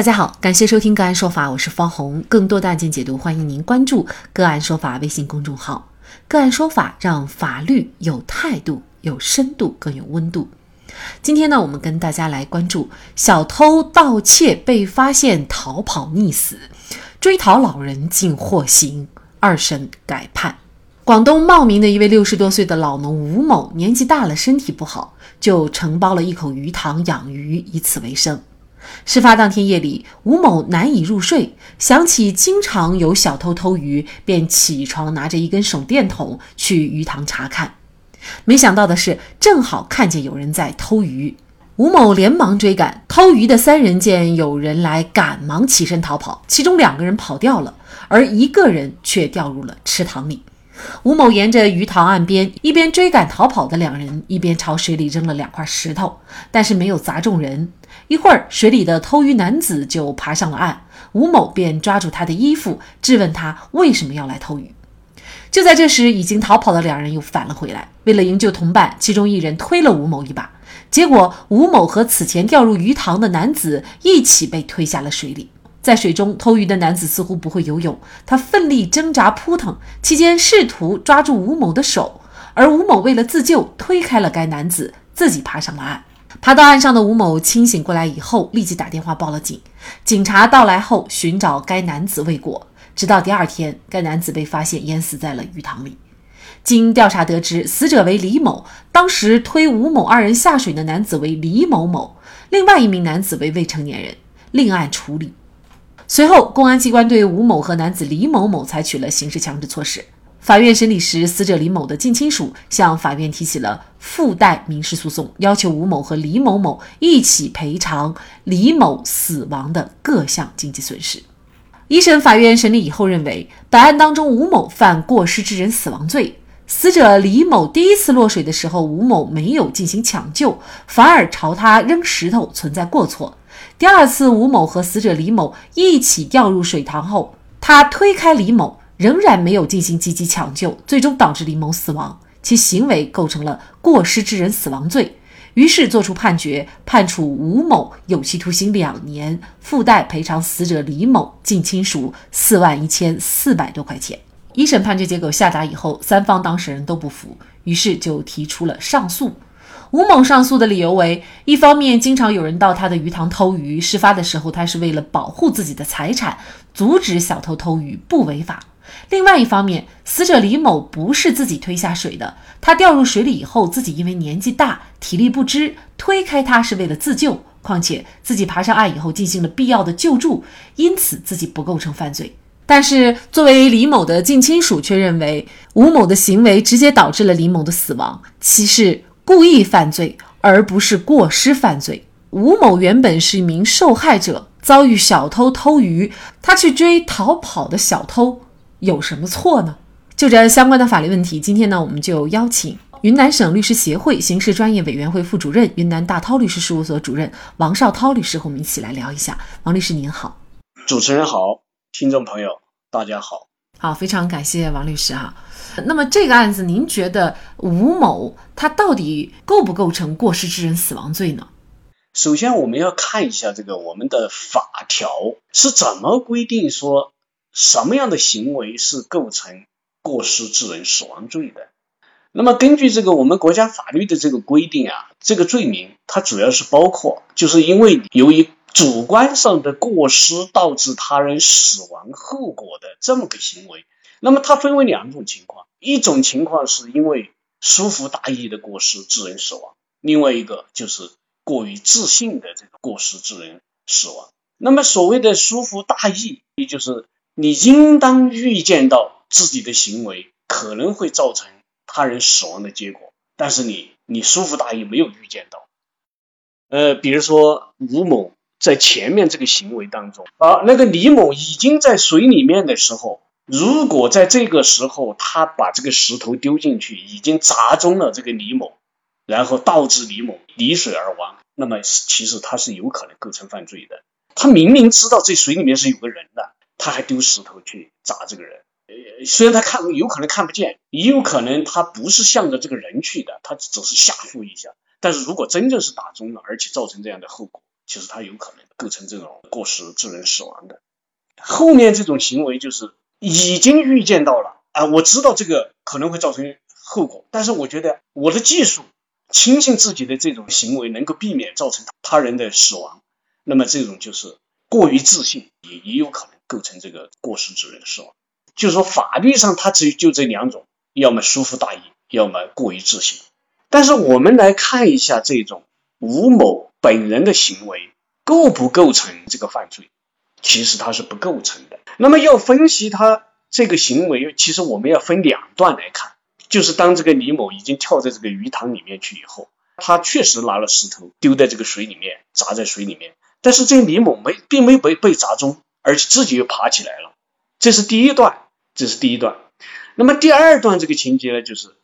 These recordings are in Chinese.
大家好，感谢收听个案说法，我是方红。更多的案件解读，欢迎您关注个案说法微信公众号。个案说法让法律有态度、有深度、更有温度。今天呢，我们跟大家来关注小偷盗窃被发现逃跑溺死，追逃老人竟获刑，二审改判。广东茂名的一位六十多岁的老农吴某，年纪大了，身体不好，就承包了一口鱼塘养鱼，以此为生。事发当天夜里，吴某难以入睡，想起经常有小偷偷鱼，便起床拿着一根手电筒去鱼塘查看。没想到的是，正好看见有人在偷鱼。吴某连忙追赶，偷鱼的三人见有人来，赶忙起身逃跑。其中两个人跑掉了，而一个人却掉入了池塘里。吴某沿着鱼塘岸边，一边追赶逃跑的两人，一边朝水里扔了两块石头，但是没有砸中人。一会儿，水里的偷鱼男子就爬上了岸，吴某便抓住他的衣服，质问他为什么要来偷鱼。就在这时，已经逃跑的两人又返了回来。为了营救同伴，其中一人推了吴某一把，结果吴某和此前掉入鱼塘的男子一起被推下了水里。在水中偷鱼的男子似乎不会游泳，他奋力挣扎扑腾，期间试图抓住吴某的手，而吴某为了自救，推开了该男子，自己爬上了岸。爬到岸上的吴某清醒过来以后，立即打电话报了警。警察到来后寻找该男子未果，直到第二天，该男子被发现淹死在了鱼塘里。经调查得知，死者为李某，当时推吴某二人下水的男子为李某某，另外一名男子为未成年人，另案处理。随后，公安机关对吴某和男子李某某采取了刑事强制措施。法院审理时，死者李某的近亲属向法院提起了附带民事诉讼，要求吴某和李某某一起赔偿李某死亡的各项经济损失。一审法院审理以后认为，本案当中吴某犯过失致人死亡罪。死者李某第一次落水的时候，吴某没有进行抢救，反而朝他扔石头，存在过错。第二次，吴某和死者李某一起掉入水塘后，他推开李某，仍然没有进行积极抢救，最终导致李某死亡，其行为构成了过失致人死亡罪，于是作出判决，判处吴某有期徒刑两年，附带赔偿死者李某近亲属四万一千四百多块钱。一审判决结果下达以后，三方当事人都不服，于是就提出了上诉。吴某上诉的理由为：一方面，经常有人到他的鱼塘偷鱼，事发的时候他是为了保护自己的财产，阻止小偷偷鱼不违法；另外一方面，死者李某不是自己推下水的，他掉入水里以后，自己因为年纪大，体力不支，推开他是为了自救，况且自己爬上岸以后进行了必要的救助，因此自己不构成犯罪。但是，作为李某的近亲属却认为，吴某的行为直接导致了李某的死亡，其是。故意犯罪，而不是过失犯罪。吴某原本是一名受害者，遭遇小偷偷鱼，他去追逃跑的小偷，有什么错呢？就这相关的法律问题，今天呢，我们就邀请云南省律师协会刑事专业委员会副主任、云南大韬律师事务所主任王绍涛律师和我们一起来聊一下。王律师您好，主持人好，听众朋友大家好，好，非常感谢王律师哈。那么这个案子，您觉得吴某他到底构不构成过失致人死亡罪呢？首先，我们要看一下这个我们的法条是怎么规定说什么样的行为是构成过失致人死亡罪的。那么根据这个我们国家法律的这个规定啊，这个罪名它主要是包括就是因为由于主观上的过失导致他人死亡后果的这么个行为。那么它分为两种情况，一种情况是因为疏忽大意的过失致人死亡，另外一个就是过于自信的这个过失致人死亡。那么所谓的疏忽大意，也就是你应当预见到自己的行为可能会造成他人死亡的结果，但是你你疏忽大意没有预见到。呃，比如说吴某在前面这个行为当中，啊，那个李某已经在水里面的时候。如果在这个时候他把这个石头丢进去，已经砸中了这个李某，然后导致李某溺水而亡，那么其实他是有可能构成犯罪的。他明明知道这水里面是有个人的，他还丢石头去砸这个人。呃，虽然他看有可能看不见，也有可能他不是向着这个人去的，他只是吓唬一下。但是如果真正是打中了，而且造成这样的后果，其实他有可能构成这种过失致人死亡的。后面这种行为就是已经预见到了啊，我知道这个可能会造成后果，但是我觉得我的技术轻信自己的这种行为能够避免造成他人的死亡，那么这种就是过于自信，也也有可能构成这个过失致人死亡。就是说法律上它只有就这两种，要么疏忽大意，要么过于自信。但是我们来看一下这种吴某本人的行为构不构成这个犯罪？其实他是不构成的。那么要分析他这个行为，其实我们要分两段来看。就是当这个李某已经跳在这个鱼塘里面去以后，他确实拿了石头丢在这个水里面，砸在水里面。但是这李某没并没被被砸中，而且自己又爬起来了。这是第一段，这是第一段。那么第二段这个情节呢，就是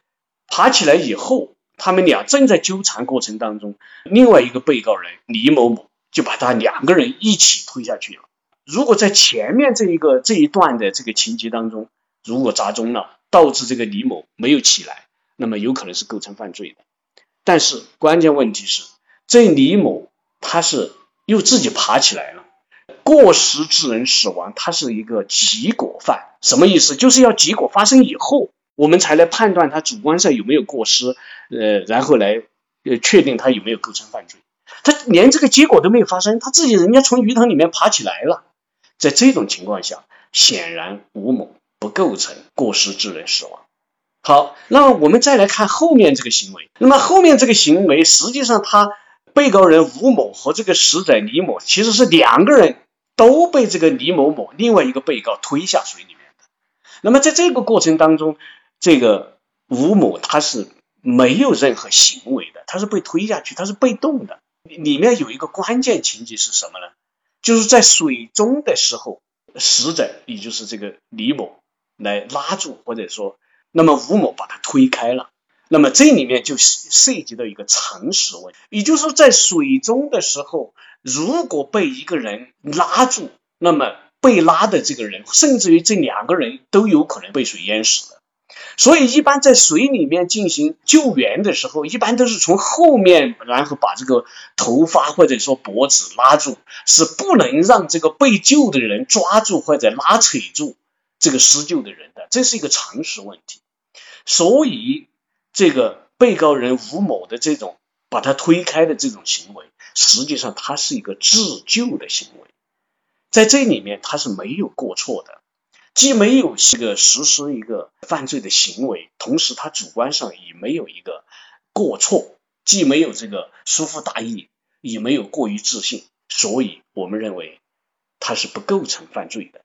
爬起来以后。他们俩正在纠缠过程当中，另外一个被告人李某某就把他两个人一起推下去了。如果在前面这一个这一段的这个情节当中，如果砸中了，导致这个李某没有起来，那么有可能是构成犯罪的。但是关键问题是，这李某他是又自己爬起来了，过失致人死亡，他是一个结果犯，什么意思？就是要结果发生以后。我们才来判断他主观上有没有过失，呃，然后来呃确定他有没有构成犯罪。他连这个结果都没有发生，他自己人家从鱼塘里面爬起来了，在这种情况下，显然吴某不构成过失致人死亡。好，那么我们再来看后面这个行为。那么后面这个行为，实际上他被告人吴某和这个死者李某其实是两个人都被这个李某某另外一个被告推下水里面的。那么在这个过程当中，这个吴某他是没有任何行为的，他是被推下去，他是被动的。里面有一个关键情节是什么呢？就是在水中的时候，死者也就是这个李某来拉住，或者说，那么吴某把他推开了。那么这里面就涉及到一个常识问题，也就是说，在水中的时候，如果被一个人拉住，那么被拉的这个人，甚至于这两个人都有可能被水淹死的。所以，一般在水里面进行救援的时候，一般都是从后面，然后把这个头发或者说脖子拉住，是不能让这个被救的人抓住或者拉扯住这个施救的人的，这是一个常识问题。所以，这个被告人吴某的这种把他推开的这种行为，实际上他是一个自救的行为，在这里面他是没有过错的。既没有这个实施一个犯罪的行为，同时他主观上也没有一个过错，既没有这个疏忽大意，也没有过于自信，所以我们认为他是不构成犯罪的。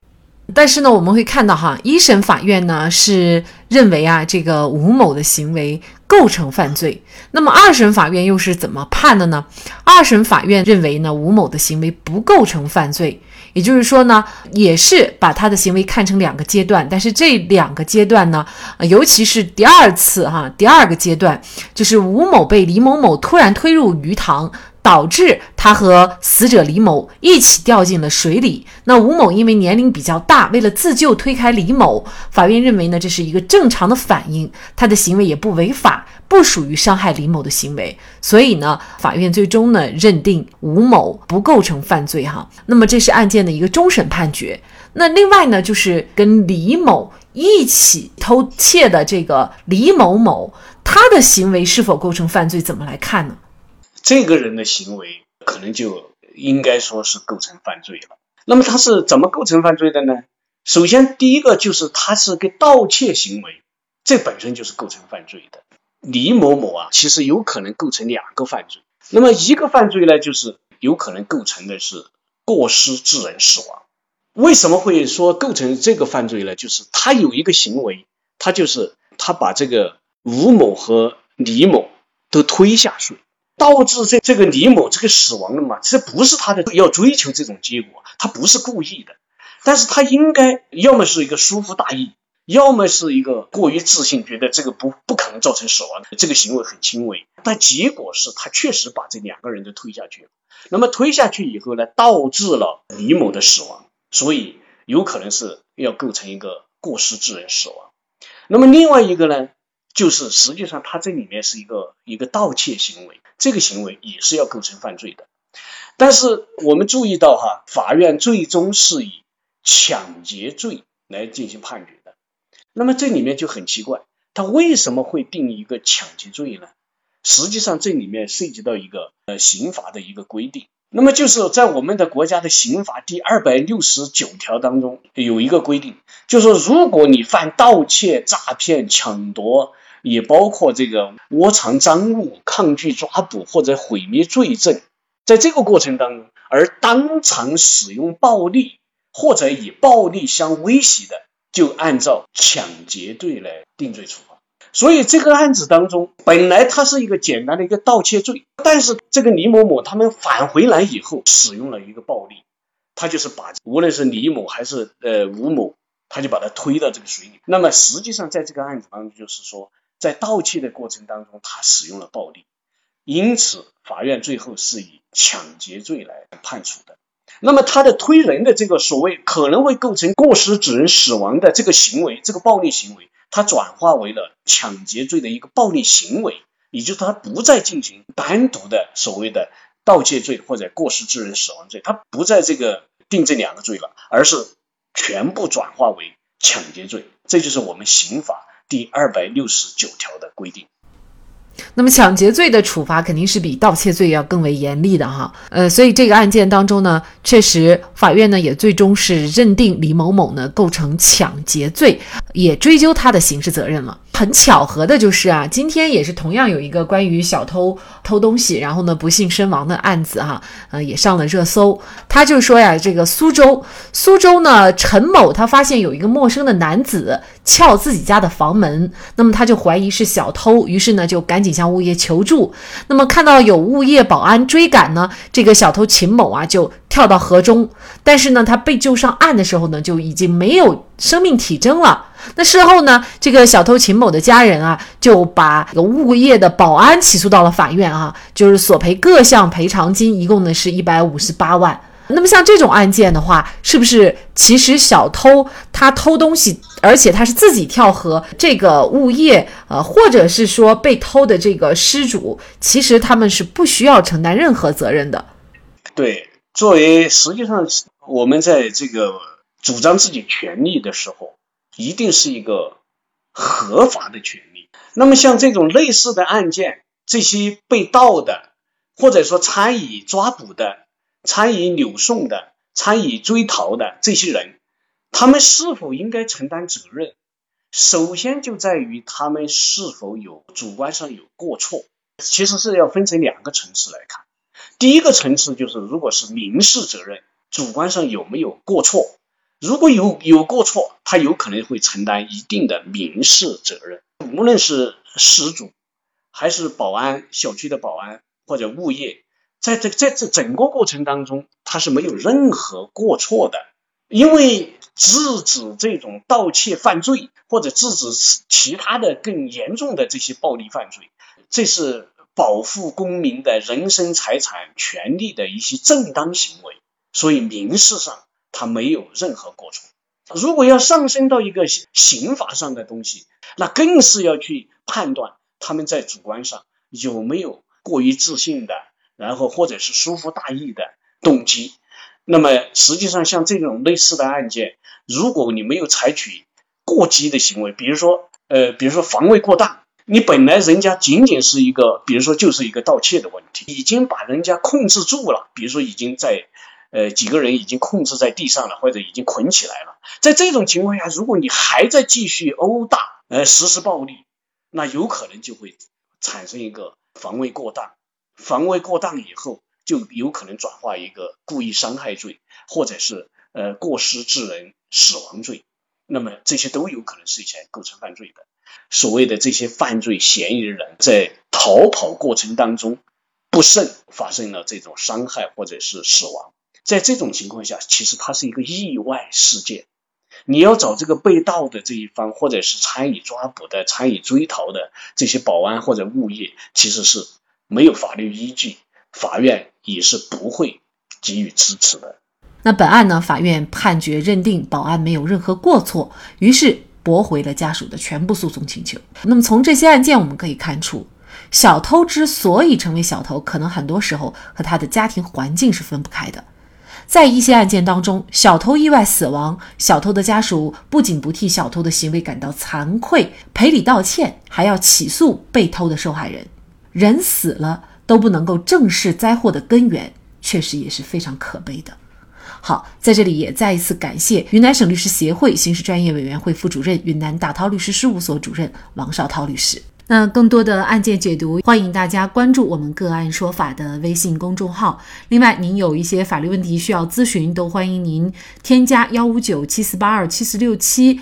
但是呢，我们会看到哈，一审法院呢是认为啊，这个吴某的行为构成犯罪。那么二审法院又是怎么判的呢？二审法院认为呢，吴某的行为不构成犯罪。也就是说呢，也是把他的行为看成两个阶段，但是这两个阶段呢，尤其是第二次哈，第二个阶段就是吴某被李某某突然推入鱼塘。导致他和死者李某一起掉进了水里。那吴某因为年龄比较大，为了自救推开李某。法院认为呢，这是一个正常的反应，他的行为也不违法，不属于伤害李某的行为。所以呢，法院最终呢认定吴某不构成犯罪。哈，那么这是案件的一个终审判决。那另外呢，就是跟李某一起偷窃的这个李某某，他的行为是否构成犯罪？怎么来看呢？这个人的行为可能就应该说是构成犯罪了。那么他是怎么构成犯罪的呢？首先，第一个就是他是个盗窃行为，这本身就是构成犯罪的。李某某啊，其实有可能构成两个犯罪。那么一个犯罪呢，就是有可能构成的是过失致人死亡。为什么会说构成这个犯罪呢？就是他有一个行为，他就是他把这个吴某和李某都推下水。导致这这个李某这个死亡了嘛？这不是他的要追求这种结果，他不是故意的，但是他应该要么是一个疏忽大意，要么是一个过于自信，觉得这个不不可能造成死亡，这个行为很轻微。但结果是他确实把这两个人都推下去了。那么推下去以后呢，导致了李某的死亡，所以有可能是要构成一个过失致人死亡。那么另外一个呢？就是实际上，他这里面是一个一个盗窃行为，这个行为也是要构成犯罪的。但是我们注意到哈，法院最终是以抢劫罪来进行判决的。那么这里面就很奇怪，他为什么会定一个抢劫罪呢？实际上这里面涉及到一个呃刑法的一个规定。那么就是在我们的国家的刑法第二百六十九条当中有一个规定，就是如果你犯盗窃、诈骗、抢夺，也包括这个窝藏赃物、抗拒抓捕或者毁灭罪证，在这个过程当中而当场使用暴力或者以暴力相威胁的，就按照抢劫罪来定罪处罚。所以这个案子当中，本来它是一个简单的一个盗窃罪，但是这个李某某他们返回来以后，使用了一个暴力，他就是把无论是李某还是呃吴某，他就把他推到这个水里。那么实际上在这个案子当中，就是说在盗窃的过程当中，他使用了暴力，因此法院最后是以抢劫罪来判处的。那么他的推人的这个所谓可能会构成过失致人死亡的这个行为，这个暴力行为。它转化为了抢劫罪的一个暴力行为，也就是它不再进行单独的所谓的盗窃罪或者过失致人死亡罪，它不在这个定这两个罪了，而是全部转化为抢劫罪。这就是我们刑法第二百六十九条的规定。那么抢劫罪的处罚肯定是比盗窃罪要更为严厉的哈，呃，所以这个案件当中呢，确实法院呢也最终是认定李某某呢构成抢劫罪，也追究他的刑事责任了。很巧合的就是啊，今天也是同样有一个关于小偷偷东西，然后呢不幸身亡的案子哈，呃也上了热搜。他就说呀，这个苏州，苏州呢陈某他发现有一个陌生的男子撬自己家的房门，那么他就怀疑是小偷，于是呢就赶紧向物业求助。那么看到有物业保安追赶呢，这个小偷秦某啊就跳到河中，但是呢他被救上岸的时候呢就已经没有生命体征了。那事后呢，这个小偷秦某的家人啊，就把物业的保安起诉到了法院啊，就是索赔各项赔偿金，一共呢是一百五十八万。那么像这种案件的话，是不是其实小偷他偷东西，而且他是自己跳河，这个物业呃，或者是说被偷的这个失主，其实他们是不需要承担任何责任的。对，作为实际上我们在这个主张自己权利的时候。一定是一个合法的权利。那么像这种类似的案件，这些被盗的，或者说参与抓捕的、参与扭送的、参与追逃的这些人，他们是否应该承担责任？首先就在于他们是否有主观上有过错。其实是要分成两个层次来看。第一个层次就是，如果是民事责任，主观上有没有过错？如果有有过错，他有可能会承担一定的民事责任。无论是失主，还是保安、小区的保安或者物业，在这在这整个过程当中，他是没有任何过错的。因为制止这种盗窃犯罪，或者制止其他的更严重的这些暴力犯罪，这是保护公民的人身、财产、权利的一些正当行为。所以民事上。他没有任何过错。如果要上升到一个刑法上的东西，那更是要去判断他们在主观上有没有过于自信的，然后或者是疏忽大意的动机。那么实际上像这种类似的案件，如果你没有采取过激的行为，比如说呃，比如说防卫过当，你本来人家仅仅是一个，比如说就是一个盗窃的问题，已经把人家控制住了，比如说已经在。呃，几个人已经控制在地上了，或者已经捆起来了。在这种情况下，如果你还在继续殴打，呃，实施暴力，那有可能就会产生一个防卫过当。防卫过当以后，就有可能转化一个故意伤害罪，或者是呃过失致人死亡罪。那么这些都有可能涉嫌构成犯罪的。所谓的这些犯罪嫌疑人在逃跑过程当中不慎发生了这种伤害或者是死亡。在这种情况下，其实它是一个意外事件。你要找这个被盗的这一方，或者是参与抓捕的、参与追逃的这些保安或者物业，其实是没有法律依据，法院也是不会给予支持的。那本案呢，法院判决认定保安没有任何过错，于是驳回了家属的全部诉讼请求。那么从这些案件我们可以看出，小偷之所以成为小偷，可能很多时候和他的家庭环境是分不开的。在一些案件当中，小偷意外死亡，小偷的家属不仅不替小偷的行为感到惭愧、赔礼道歉，还要起诉被偷的受害人。人死了都不能够正视灾祸的根源，确实也是非常可悲的。好，在这里也再一次感谢云南省律师协会刑事专业委员会副主任、云南大韬律师事务所主任王绍涛律师。那更多的案件解读，欢迎大家关注我们“个案说法”的微信公众号。另外，您有一些法律问题需要咨询，都欢迎您添加幺五九七四八二七四六七